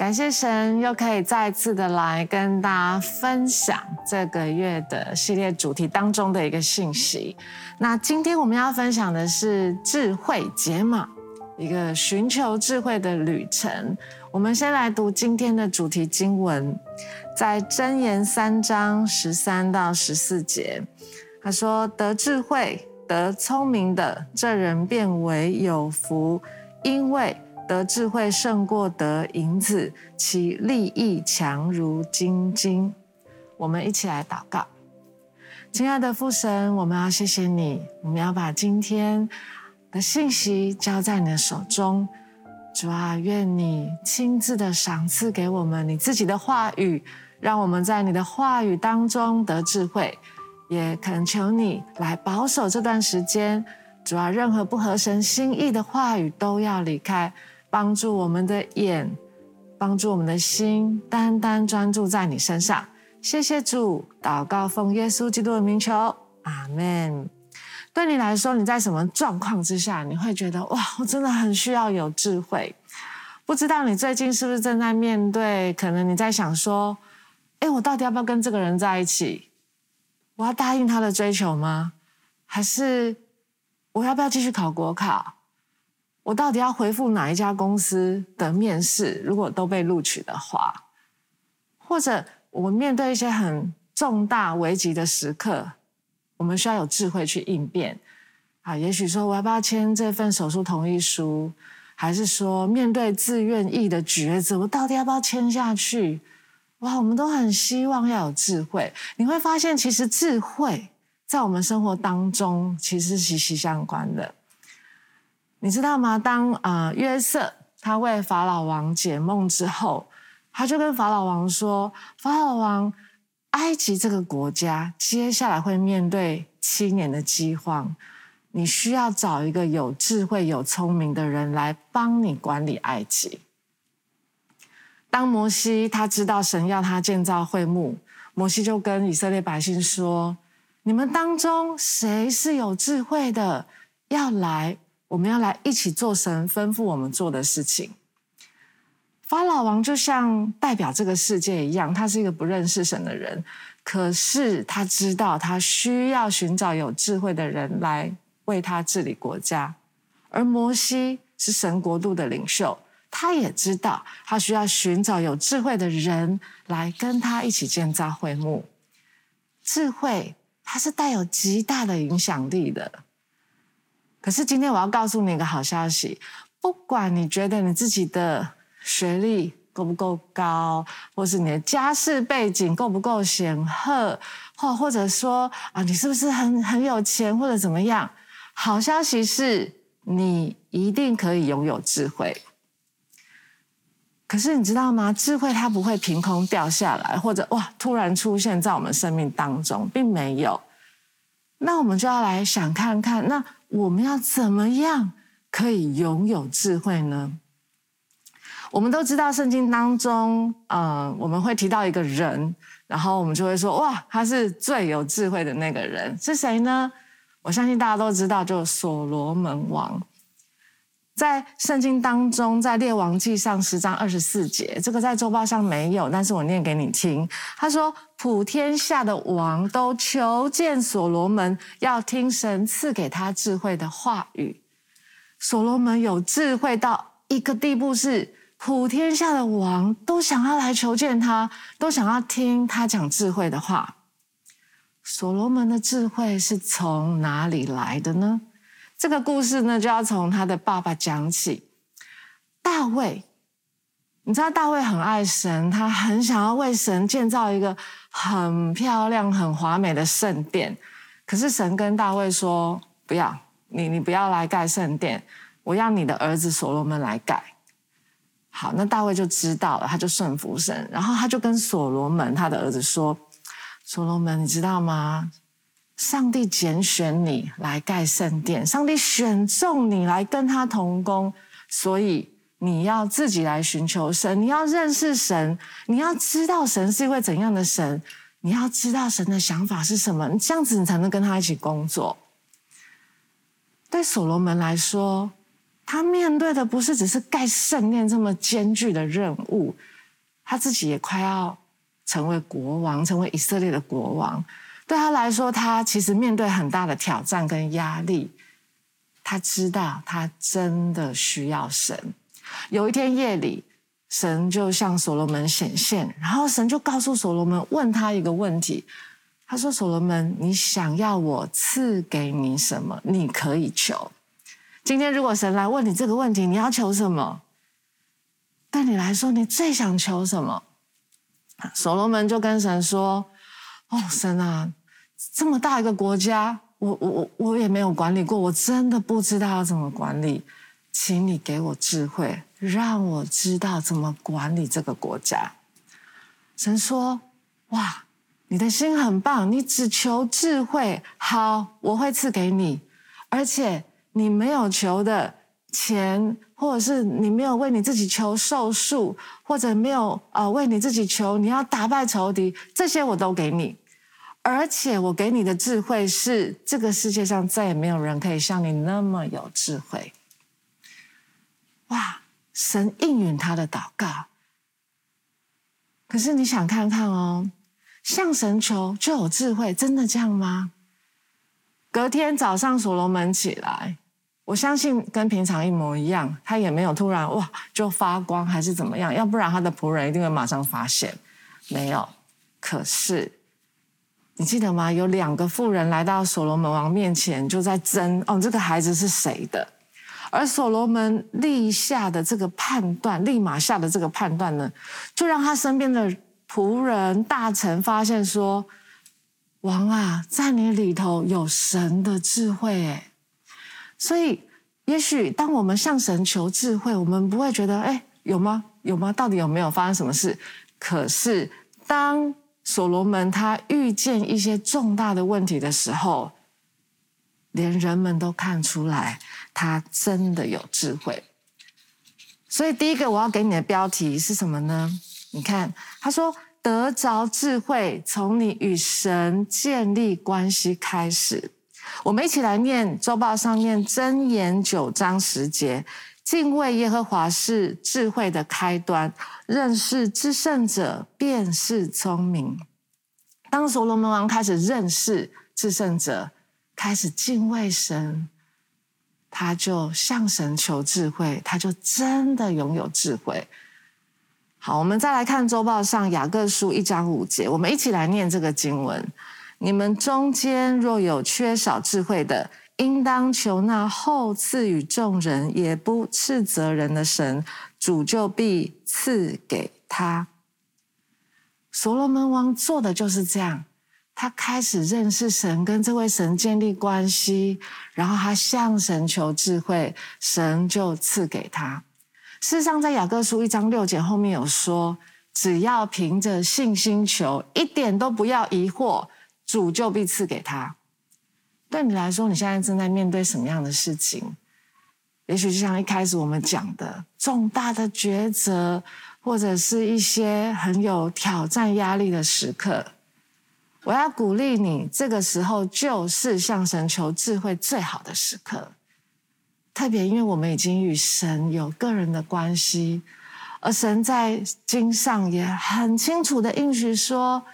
感谢神，又可以再次的来跟大家分享这个月的系列主题当中的一个信息。那今天我们要分享的是智慧解码，一个寻求智慧的旅程。我们先来读今天的主题经文，在箴言三章十三到十四节，他说：“得智慧、得聪明的这人便为有福，因为得智慧胜过得银子，其利益强如金金。”我们一起来祷告，亲爱的父神，我们要谢谢你，我们要把今天的信息交在你的手中。主啊，愿你亲自的赏赐给我们你自己的话语，让我们在你的话语当中得智慧。也恳求你来保守这段时间。主啊，任何不合神心意的话语都要离开，帮助我们的眼，帮助我们的心，单单专注在你身上。谢谢主，祷告奉耶稣基督的名求，阿门。对你来说，你在什么状况之下，你会觉得哇，我真的很需要有智慧？不知道你最近是不是正在面对？可能你在想说，哎，我到底要不要跟这个人在一起？我要答应他的追求吗？还是我要不要继续考国考？我到底要回复哪一家公司的面试？如果都被录取的话，或者我面对一些很重大危急的时刻。我们需要有智慧去应变，啊，也许说我要不要签这份手术同意书，还是说面对自愿意的抉择，我到底要不要签下去？哇，我们都很希望要有智慧。你会发现，其实智慧在我们生活当中其实是息息相关的。你知道吗？当啊、呃、约瑟他为法老王解梦之后，他就跟法老王说：“法老王。”埃及这个国家接下来会面对七年的饥荒，你需要找一个有智慧、有聪明的人来帮你管理埃及。当摩西他知道神要他建造会幕，摩西就跟以色列百姓说：“你们当中谁是有智慧的，要来，我们要来一起做神吩咐我们做的事情。”法老王就像代表这个世界一样，他是一个不认识神的人，可是他知道他需要寻找有智慧的人来为他治理国家。而摩西是神国度的领袖，他也知道他需要寻找有智慧的人来跟他一起建造会幕。智慧它是带有极大的影响力的。可是今天我要告诉你一个好消息，不管你觉得你自己的。学历够不够高，或是你的家世背景够不够显赫，或或者说啊，你是不是很很有钱，或者怎么样？好消息是你一定可以拥有智慧。可是你知道吗？智慧它不会凭空掉下来，或者哇突然出现在我们生命当中，并没有。那我们就要来想看看，那我们要怎么样可以拥有智慧呢？我们都知道圣经当中，嗯，我们会提到一个人，然后我们就会说，哇，他是最有智慧的那个人，是谁呢？我相信大家都知道，就是所罗门王。在圣经当中，在列王记上十章二十四节，这个在周报上没有，但是我念给你听。他说，普天下的王都求见所罗门，要听神赐给他智慧的话语。所罗门有智慧到一个地步是。普天下的王都想要来求见他，都想要听他讲智慧的话。所罗门的智慧是从哪里来的呢？这个故事呢，就要从他的爸爸讲起。大卫，你知道大卫很爱神，他很想要为神建造一个很漂亮、很华美的圣殿。可是神跟大卫说：“不要，你你不要来盖圣殿，我要你的儿子所罗门来盖。”好，那大卫就知道了，他就顺服神，然后他就跟所罗门他的儿子说：“所罗门，你知道吗？上帝拣选你来盖圣殿，上帝选中你来跟他同工，所以你要自己来寻求神，你要认识神，你要知道神是一位怎样的神，你要知道神的想法是什么，这样子你才能跟他一起工作。”对所罗门来说。他面对的不是只是盖圣殿这么艰巨的任务，他自己也快要成为国王，成为以色列的国王。对他来说，他其实面对很大的挑战跟压力。他知道他真的需要神。有一天夜里，神就向所罗门显现，然后神就告诉所罗门，问他一个问题。他说：“所罗门，你想要我赐给你什么？你可以求。今天如果神来问你这个问题，你要求什么？对你来说，你最想求什么？”所罗门就跟神说：“哦，神啊，这么大一个国家。”我我我我也没有管理过，我真的不知道要怎么管理，请你给我智慧，让我知道怎么管理这个国家。神说：“哇，你的心很棒，你只求智慧，好，我会赐给你。而且你没有求的钱，或者是你没有为你自己求寿数，或者没有呃为你自己求你要打败仇敌，这些我都给你。”而且我给你的智慧是，这个世界上再也没有人可以像你那么有智慧。哇！神应允他的祷告。可是你想看看哦，向神求就有智慧，真的这样吗？隔天早上，所罗门起来，我相信跟平常一模一样，他也没有突然哇就发光还是怎么样，要不然他的仆人一定会马上发现，没有。可是。你记得吗？有两个妇人来到所罗门王面前，就在争哦，这个孩子是谁的？而所罗门立下的这个判断，立马下的这个判断呢，就让他身边的仆人大臣发现说：“王啊，在你里头有神的智慧诶。”所以，也许当我们向神求智慧，我们不会觉得哎，有吗？有吗？到底有没有发生什么事？可是当所罗门他遇见一些重大的问题的时候，连人们都看出来他真的有智慧。所以第一个我要给你的标题是什么呢？你看，他说得着智慧，从你与神建立关系开始。我们一起来念周报上面箴言九章十节。敬畏耶和华是智慧的开端，认识至圣者便是聪明。当所罗门王开始认识至圣者，开始敬畏神，他就向神求智慧，他就真的拥有智慧。好，我们再来看周报上雅各书一章五节，我们一起来念这个经文：你们中间若有缺少智慧的，应当求那后赐予众人，也不斥责人的神，主就必赐给他。所罗门王做的就是这样，他开始认识神，跟这位神建立关系，然后他向神求智慧，神就赐给他。事实上，在雅各书一章六节后面有说，只要凭着信心求，一点都不要疑惑，主就必赐给他。对你来说，你现在正在面对什么样的事情？也许就像一开始我们讲的，重大的抉择，或者是一些很有挑战压力的时刻。我要鼓励你，这个时候就是向神求智慧最好的时刻。特别因为我们已经与神有个人的关系，而神在经上也很清楚的应许说。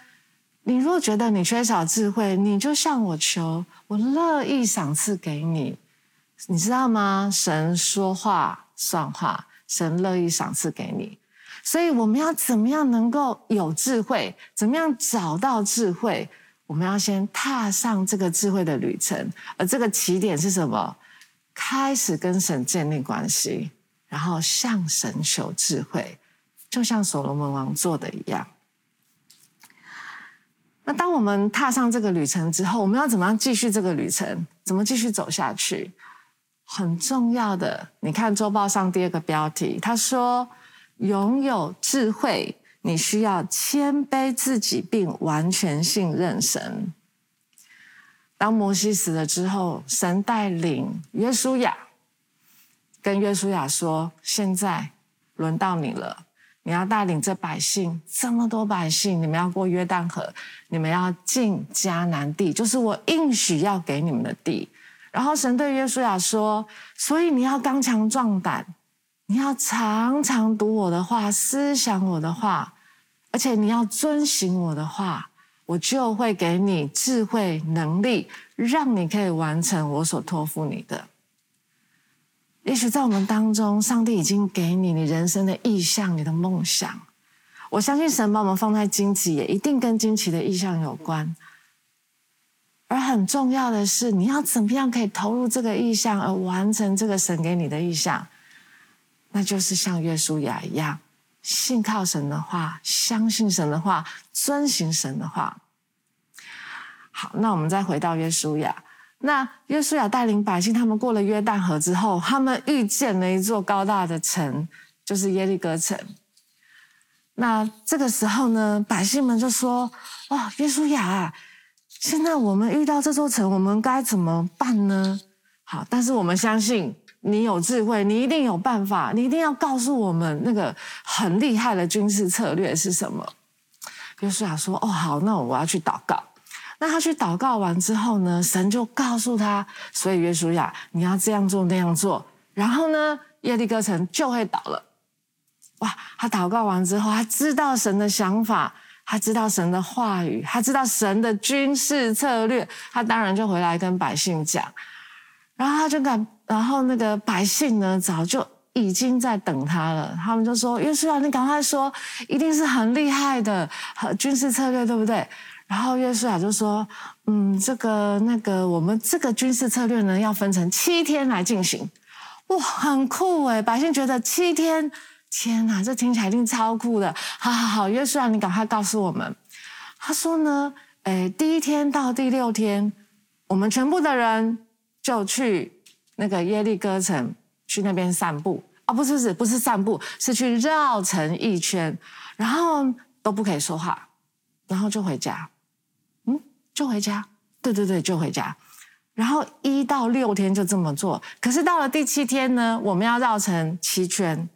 你若觉得你缺少智慧，你就向我求，我乐意赏赐给你。你知道吗？神说话算话，神乐意赏赐给你。所以我们要怎么样能够有智慧？怎么样找到智慧？我们要先踏上这个智慧的旅程，而这个起点是什么？开始跟神建立关系，然后向神求智慧，就像所罗门王做的一样。那当我们踏上这个旅程之后，我们要怎么样继续这个旅程？怎么继续走下去？很重要的，你看周报上第二个标题，他说：“拥有智慧，你需要谦卑自己，并完全信任神。”当摩西死了之后，神带领约书亚，跟约书亚说：“现在轮到你了。”你要带领这百姓，这么多百姓，你们要过约旦河，你们要进迦南地，就是我应许要给你们的地。然后神对约书亚说：“所以你要刚强壮胆，你要常常读我的话，思想我的话，而且你要遵行我的话，我就会给你智慧能力，让你可以完成我所托付你的。也许在我们当中，上帝已经给你你人生的意向、你的梦想。我相信神把我们放在荆棘，也一定跟荆棘的意向有关。而很重要的是，你要怎么样可以投入这个意向，而完成这个神给你的意向？那就是像约书亚一样，信靠神的话，相信神的话，遵行神的话。好，那我们再回到约书亚。那约书亚带领百姓，他们过了约旦河之后，他们遇见了一座高大的城，就是耶利哥城。那这个时候呢，百姓们就说：“哦，约书亚啊！”现在我们遇到这座城，我们该怎么办呢？好，但是我们相信你有智慧，你一定有办法，你一定要告诉我们那个很厉害的军事策略是什么。约书亚说：“哦，好，那我要去祷告。”那他去祷告完之后呢，神就告诉他：“所以约书亚，你要这样做那样做，然后呢，耶利哥城就会倒了。”哇！他祷告完之后，他知道神的想法。他知道神的话语，他知道神的军事策略，他当然就回来跟百姓讲，然后他就敢，然后那个百姓呢，早就已经在等他了。他们就说：“约书亚，你赶快说，一定是很厉害的军事策略，对不对？”然后约书亚就说：“嗯，这个那个，我们这个军事策略呢，要分成七天来进行。哇，很酷诶，百姓觉得七天。”天哪，这听起来一定超酷的！好好好，约书亚，你赶快告诉我们。他说呢，诶，第一天到第六天，我们全部的人就去那个耶利哥城，去那边散步。哦，不是不是，不是散步，是去绕城一圈，然后都不可以说话，然后就回家。嗯，就回家。对对对，就回家。然后一到六天就这么做，可是到了第七天呢，我们要绕城七圈。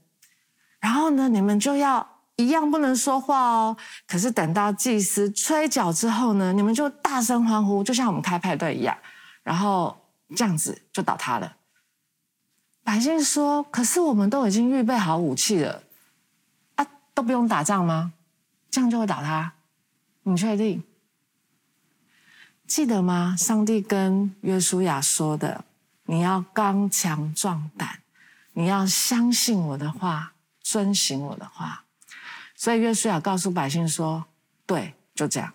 然后呢，你们就要一样不能说话哦。可是等到祭司吹角之后呢，你们就大声欢呼，就像我们开派对一样。然后这样子就倒塌了。百姓说：“可是我们都已经预备好武器了，啊，都不用打仗吗？这样就会倒塌？你确定？记得吗？上帝跟约书亚说的：你要刚强壮胆，你要相信我的话。”遵行我的话，所以约书亚告诉百姓说：“对，就这样。”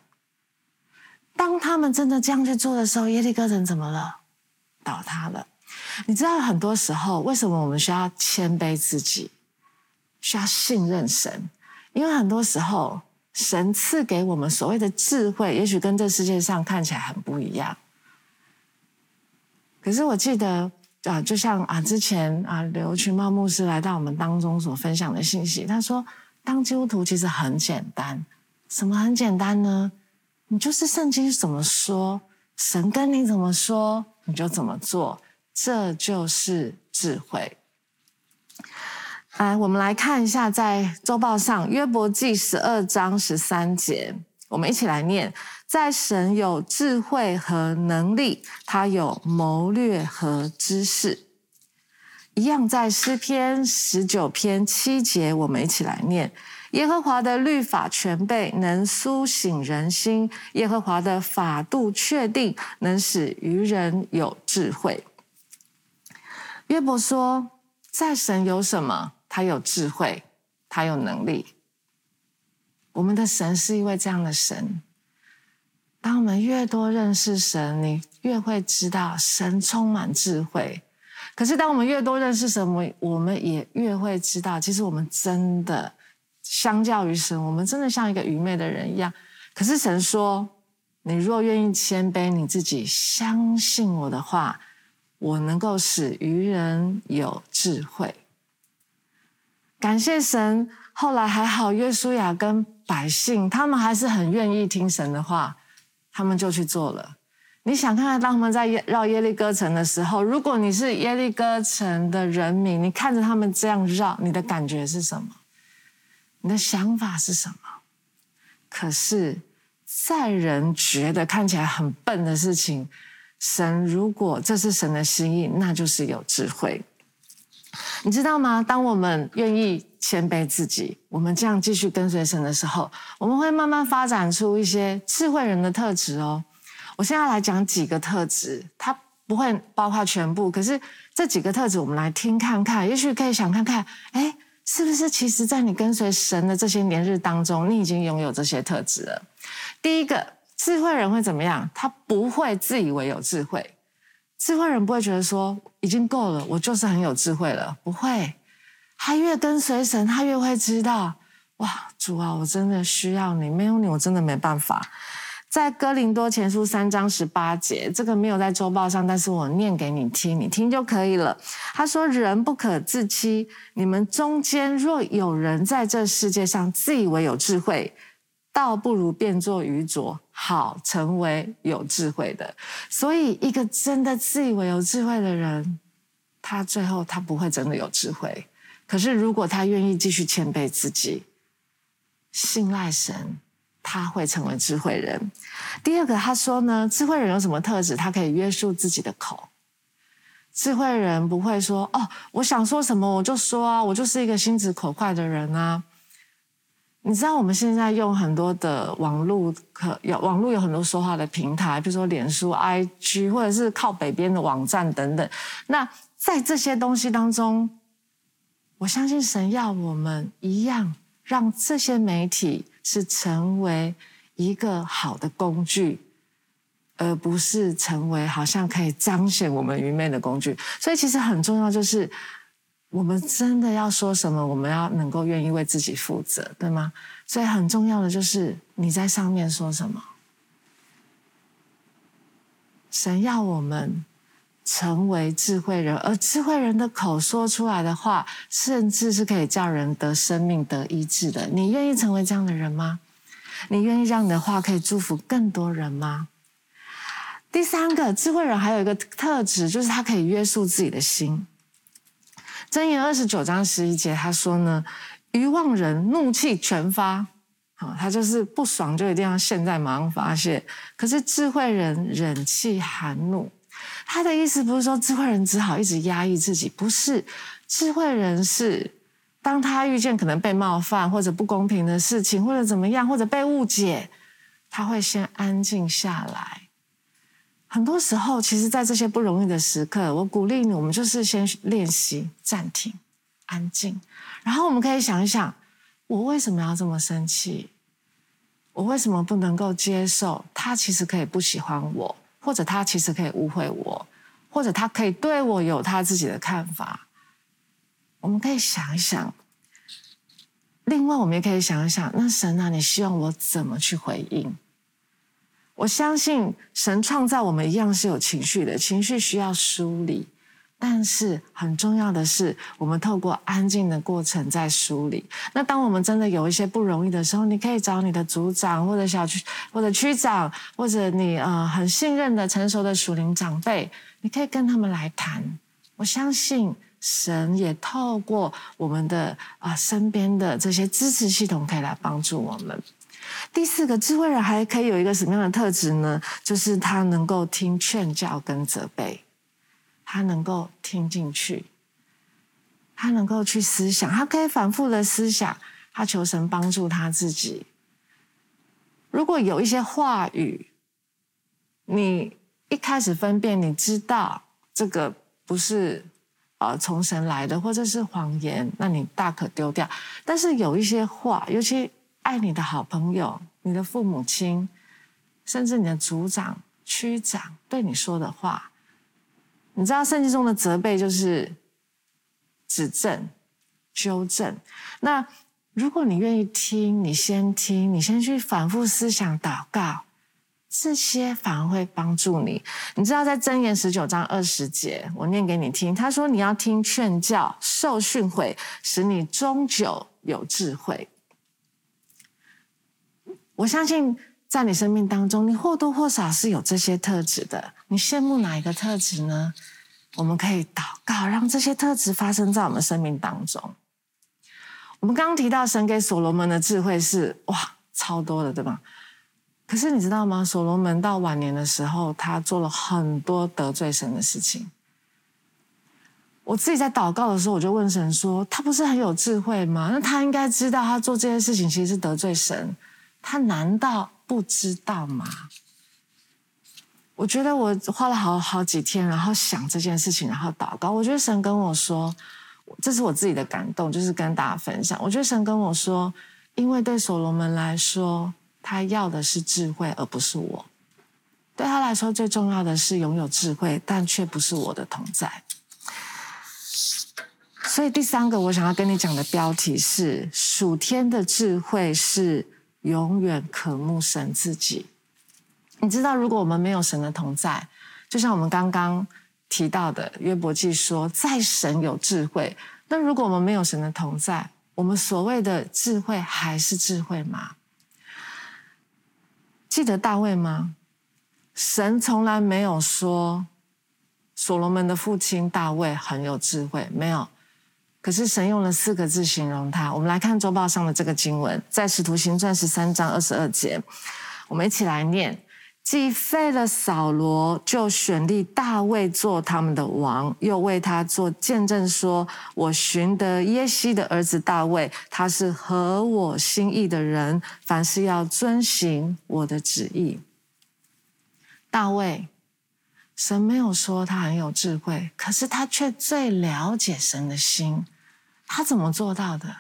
当他们真的这样去做的时候，耶利哥人怎么了？倒塌了。你知道，很多时候为什么我们需要谦卑自己，需要信任神？因为很多时候，神赐给我们所谓的智慧，也许跟这世界上看起来很不一样。可是我记得。啊，就像啊，之前啊，刘群茂牧师来到我们当中所分享的信息，他说，当基督徒其实很简单，什么很简单呢？你就是圣经怎么说，神跟你怎么说，你就怎么做，这就是智慧。来，我们来看一下，在周报上约伯记十二章十三节，我们一起来念。在神有智慧和能力，他有谋略和知识。一样在诗篇十九篇七节，我们一起来念：耶和华的律法全备，能苏醒人心；耶和华的法度确定，能使愚人有智慧。约伯说，在神有什么？他有智慧，他有能力。我们的神是一位这样的神。当我们越多认识神，你越会知道神充满智慧。可是，当我们越多认识神，我我们也越会知道，其实我们真的相较于神，我们真的像一个愚昧的人一样。可是神说：“你若愿意谦卑你自己，相信我的话，我能够使愚人有智慧。”感谢神，后来还好，约书亚跟百姓他们还是很愿意听神的话。他们就去做了。你想看看，当他们在绕耶利哥城的时候，如果你是耶利哥城的人民，你看着他们这样绕，你的感觉是什么？你的想法是什么？可是，在人觉得看起来很笨的事情，神如果这是神的心意，那就是有智慧。你知道吗？当我们愿意谦卑自己，我们这样继续跟随神的时候，我们会慢慢发展出一些智慧人的特质哦。我现在来讲几个特质，它不会包括全部，可是这几个特质我们来听看看，也许可以想看看，哎，是不是其实在你跟随神的这些年日当中，你已经拥有这些特质了？第一个，智慧人会怎么样？他不会自以为有智慧。智慧人不会觉得说已经够了，我就是很有智慧了，不会。他越跟随神，他越会知道，哇，主啊，我真的需要你，没有你，我真的没办法。在哥林多前书三章十八节，这个没有在周报上，但是我念给你听，你听就可以了。他说：“人不可自欺，你们中间若有人在这世界上自以为有智慧，倒不如变作愚拙，好成为有智慧的。所以，一个真的自以为有智慧的人，他最后他不会真的有智慧。可是，如果他愿意继续谦卑自己，信赖神。”他会成为智慧人。第二个，他说呢，智慧人有什么特质？他可以约束自己的口。智慧人不会说：“哦，我想说什么我就说啊，我就是一个心直口快的人啊。”你知道我们现在用很多的网络，可有网络有很多说话的平台，比如说脸书、IG，或者是靠北边的网站等等。那在这些东西当中，我相信神要我们一样，让这些媒体。是成为一个好的工具，而不是成为好像可以彰显我们愚昧的工具。所以其实很重要，就是我们真的要说什么，我们要能够愿意为自己负责，对吗？所以很重要的就是你在上面说什么。神要我们成为智慧人，而智慧人的口说出来的话，甚至是可以叫人得生命、得医治的。你愿意成为这样的人吗？你愿意让你的话可以祝福更多人吗？第三个，智慧人还有一个特质，就是他可以约束自己的心。箴言二十九章十一节，他说呢：“愚妄人怒气全发，好，他就是不爽就一定要现在马上发泄。可是智慧人忍气含怒。”他的意思不是说智慧人只好一直压抑自己，不是。智慧人是当他遇见可能被冒犯或者不公平的事情，或者怎么样，或者被误解，他会先安静下来。很多时候，其实，在这些不容易的时刻，我鼓励你，我们就是先练习暂停、安静，然后我们可以想一想：我为什么要这么生气？我为什么不能够接受他？其实可以不喜欢我。或者他其实可以误会我，或者他可以对我有他自己的看法。我们可以想一想。另外，我们也可以想一想，那神啊，你希望我怎么去回应？我相信神创造我们一样是有情绪的，情绪需要梳理。但是很重要的是，我们透过安静的过程在梳理。那当我们真的有一些不容易的时候，你可以找你的组长或者小区或者区长，或者你呃很信任的成熟的属灵长辈，你可以跟他们来谈。我相信神也透过我们的啊、身边的这些支持系统，可以来帮助我们。第四个智慧人还可以有一个什么样的特质呢？就是他能够听劝教跟责备。他能够听进去，他能够去思想，他可以反复的思想，他求神帮助他自己。如果有一些话语，你一开始分辨，你知道这个不是呃从神来的，或者是谎言，那你大可丢掉。但是有一些话，尤其爱你的好朋友、你的父母亲，甚至你的组长、区长对你说的话。你知道圣经中的责备就是指正、纠正。那如果你愿意听，你先听，你先去反复思想、祷告，这些反而会帮助你。你知道在箴言十九章二十节，我念给你听。他说：“你要听劝教，受训诲，使你终久有智慧。”我相信在你生命当中，你或多或少是有这些特质的。你羡慕哪一个特质呢？我们可以祷告，让这些特质发生在我们生命当中。我们刚刚提到神给所罗门的智慧是哇超多的，对吧？可是你知道吗？所罗门到晚年的时候，他做了很多得罪神的事情。我自己在祷告的时候，我就问神说：“他不是很有智慧吗？那他应该知道，他做这件事情其实是得罪神。他难道不知道吗？”我觉得我花了好好几天，然后想这件事情，然后祷告。我觉得神跟我说，这是我自己的感动，就是跟大家分享。我觉得神跟我说，因为对所罗门来说，他要的是智慧，而不是我。对他来说，最重要的是拥有智慧，但却不是我的同在。所以第三个我想要跟你讲的标题是：属天的智慧是永远渴慕神自己。你知道，如果我们没有神的同在，就像我们刚刚提到的约伯记说，在神有智慧。那如果我们没有神的同在，我们所谓的智慧还是智慧吗？记得大卫吗？神从来没有说所罗门的父亲大卫很有智慧，没有。可是神用了四个字形容他。我们来看周报上的这个经文，在使徒行传十三章二十二节，我们一起来念：既废了扫罗，就选立大卫做他们的王，又为他做见证，说：我寻得耶西的儿子大卫，他是合我心意的人，凡事要遵行我的旨意。大卫，神没有说他很有智慧，可是他却最了解神的心。他怎么做到的？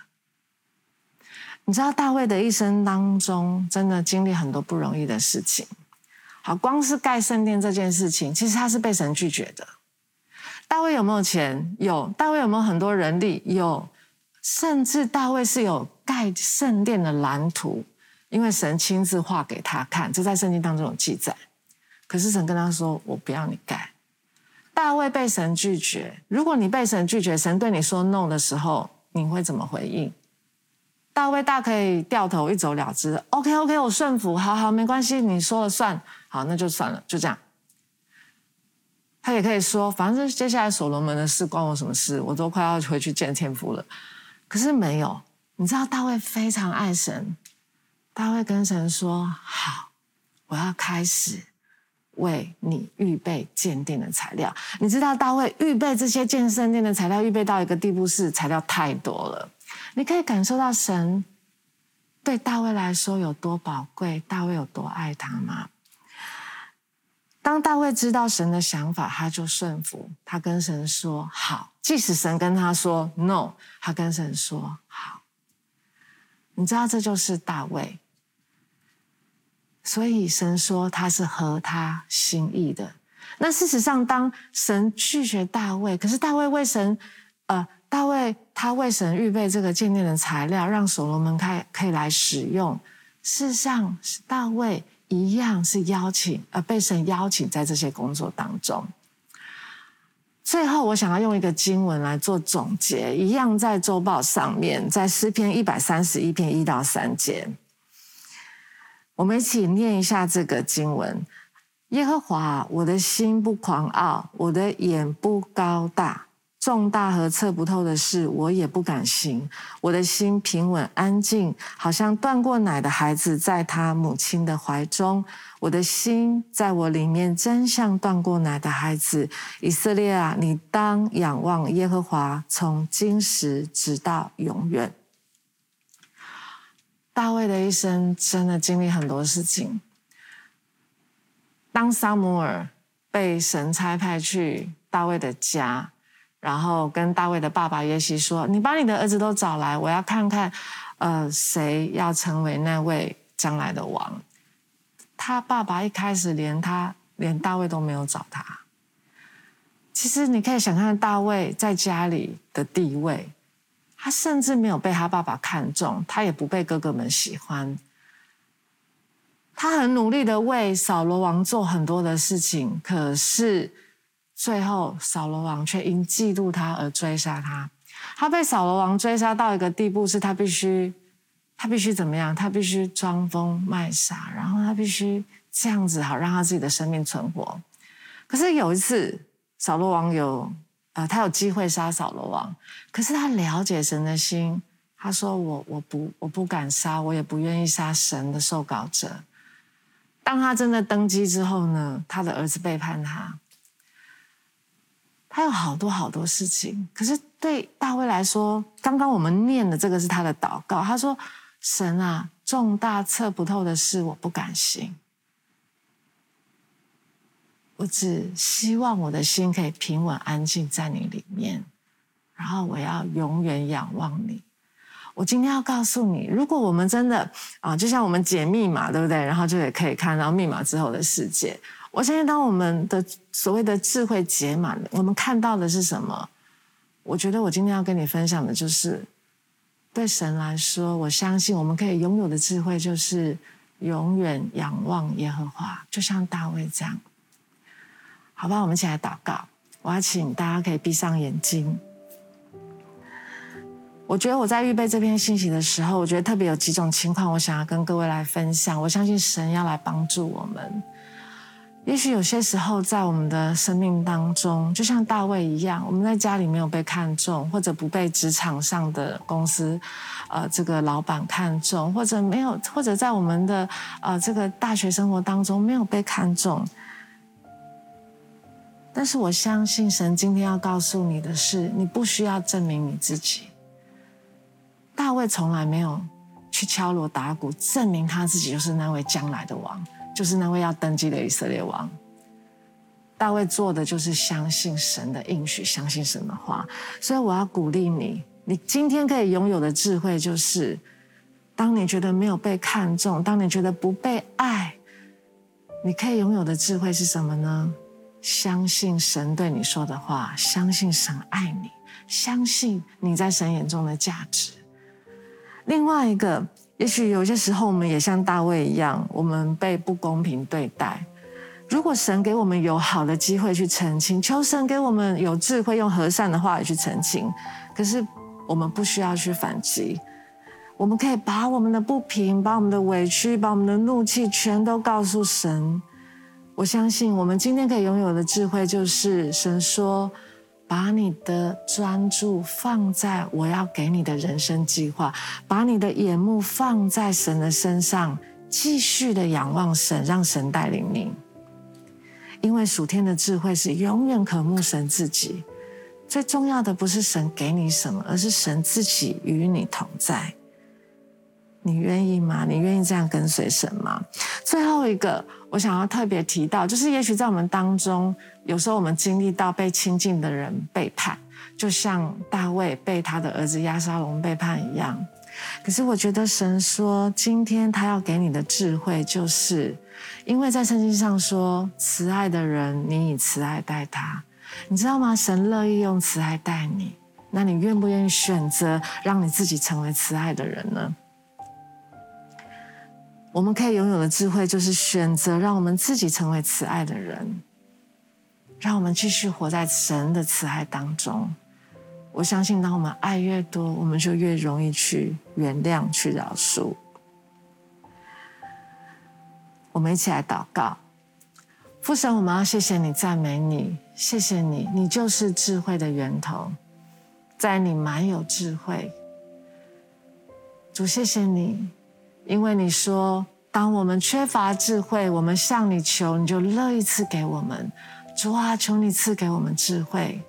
你知道大卫的一生当中，真的经历很多不容易的事情。好，光是盖圣殿这件事情，其实他是被神拒绝的。大卫有没有钱？有。大卫有没有很多人力？有。甚至大卫是有盖圣殿的蓝图，因为神亲自画给他看，这在圣经当中有记载。可是神跟他说：“我不要你盖。”大卫被神拒绝。如果你被神拒绝，神对你说 “no” 的时候，你会怎么回应？大卫大可以掉头一走了之。OK，OK，我顺服，好好，没关系，你说了算，好，那就算了，就这样。他也可以说：“反正接下来所罗门的事关我什么事？我都快要回去见天父了。”可是没有，你知道大卫非常爱神。大卫跟神说：“好，我要开始。”为你预备鉴定的材料，你知道大卫预备这些建圣殿的材料，预备到一个地步是材料太多了。你可以感受到神对大卫来说有多宝贵，大卫有多爱他吗？当大卫知道神的想法，他就顺服，他跟神说好，即使神跟他说 no，他跟神说好。你知道这就是大卫。所以神说他是合他心意的。那事实上，当神拒绝大卫，可是大卫为神，呃，大卫他为神预备这个建殿的材料，让所罗门开可以来使用。事实上，大卫一样是邀请，呃，被神邀请在这些工作当中。最后，我想要用一个经文来做总结，一样在周报上面，在诗篇一百三十一篇一到三节。我们一起念一下这个经文：耶和华，我的心不狂傲，我的眼不高大，重大和测不透的事，我也不敢行。我的心平稳安静，好像断过奶的孩子在他母亲的怀中。我的心在我里面，真像断过奶的孩子。以色列啊，你当仰望耶和华，从今时直到永远。大卫的一生真的经历很多事情。当撒母耳被神差派去大卫的家，然后跟大卫的爸爸耶西说：“你把你的儿子都找来，我要看看，呃，谁要成为那位将来的王。”他爸爸一开始连他连大卫都没有找他。其实你可以想象大卫在家里的地位。他甚至没有被他爸爸看中，他也不被哥哥们喜欢。他很努力的为扫罗王做很多的事情，可是最后扫罗王却因嫉妒他而追杀他。他被扫罗王追杀到一个地步，是他必须，他必须怎么样？他必须装疯卖傻，然后他必须这样子，好让他自己的生命存活。可是有一次，扫罗王有。呃，他有机会杀扫罗王，可是他了解神的心，他说我：“我不我不敢杀，我也不愿意杀神的受膏者。”当他真的登基之后呢，他的儿子背叛他，他有好多好多事情。可是对大卫来说，刚刚我们念的这个是他的祷告。他说：“神啊，重大测不透的事，我不敢行。我只希望我的心可以平稳安静在你里面，然后我要永远仰望你。”我今天要告诉你，如果我们真的啊，就像我们解密码，对不对？然后就也可以看到密码之后的世界。我相信，当我们的所谓的智慧解满了，我们看到的是什么？我觉得我今天要跟你分享的就是，对神来说，我相信我们可以拥有的智慧就是永远仰望耶和华，就像大卫这样。好吧，我们一起来祷告。我要请大家可以闭上眼睛。我觉得我在预备这篇信息的时候，我觉得特别有几种情况，我想要跟各位来分享。我相信神要来帮助我们。也许有些时候，在我们的生命当中，就像大卫一样，我们在家里没有被看重，或者不被职场上的公司，呃，这个老板看重，或者没有，或者在我们的呃这个大学生活当中没有被看重。但是我相信神今天要告诉你的是，你不需要证明你自己。大卫从来没有去敲锣打鼓证明他自己就是那位将来的王，就是那位要登基的以色列王。大卫做的就是相信神的应许，相信神的话。所以我要鼓励你，你今天可以拥有的智慧就是：当你觉得没有被看重，当你觉得不被爱，你可以拥有的智慧是什么呢？相信神对你说的话，相信神爱你，相信你在神眼中的价值。另外一个，也许有些时候我们也像大卫一样，我们被不公平对待。如果神给我们有好的机会去澄清，求神给我们有智慧，用和善的话语去澄清。可是我们不需要去反击，我们可以把我们的不平、把我们的委屈、把我们的怒气全都告诉神。我相信我们今天可以拥有的智慧，就是神说。把你的专注放在我要给你的人生计划，把你的眼目放在神的身上，继续的仰望神，让神带领你。因为属天的智慧是永远渴慕神自己。最重要的不是神给你什么，而是神自己与你同在。你愿意吗？你愿意这样跟随神吗？最后一个，我想要特别提到，就是也许在我们当中，有时候我们经历到被亲近的人背叛，就像大卫被他的儿子押沙龙背叛一样。可是我觉得神说，今天他要给你的智慧，就是因为在圣经上说，慈爱的人，你以慈爱待他，你知道吗？神乐意用慈爱待你，那你愿不愿意选择让你自己成为慈爱的人呢？我们可以拥有的智慧，就是选择让我们自己成为慈爱的人，让我们继续活在神的慈爱当中。我相信，当我们爱越多，我们就越容易去原谅、去饶恕。我们一起来祷告，父神，我们要谢谢你、赞美你，谢谢你，你就是智慧的源头，在你满有智慧。主，谢谢你。因为你说，当我们缺乏智慧，我们向你求，你就乐意赐给我们。主啊，求你赐给我们智慧，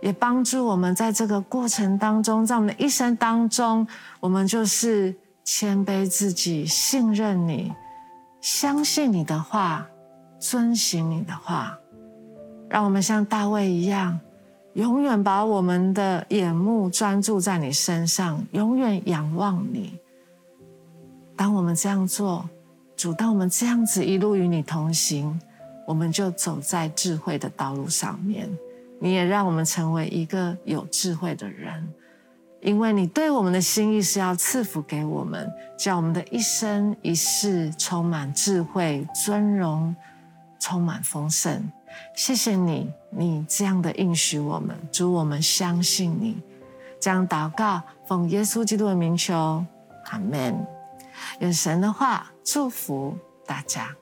也帮助我们在这个过程当中，在我们的一生当中，我们就是谦卑自己，信任你，相信你的话，遵行你的话，让我们像大卫一样，永远把我们的眼目专注在你身上，永远仰望你。当我们这样做，主，当我们这样子一路与你同行，我们就走在智慧的道路上面。你也让我们成为一个有智慧的人，因为你对我们的心意是要赐福给我们，叫我们的一生一世充满智慧、尊荣，充满丰盛。谢谢你，你这样的应许我们，主，我们相信你。这样祷告，奉耶稣基督的名求，阿门。愿神的话祝福大家。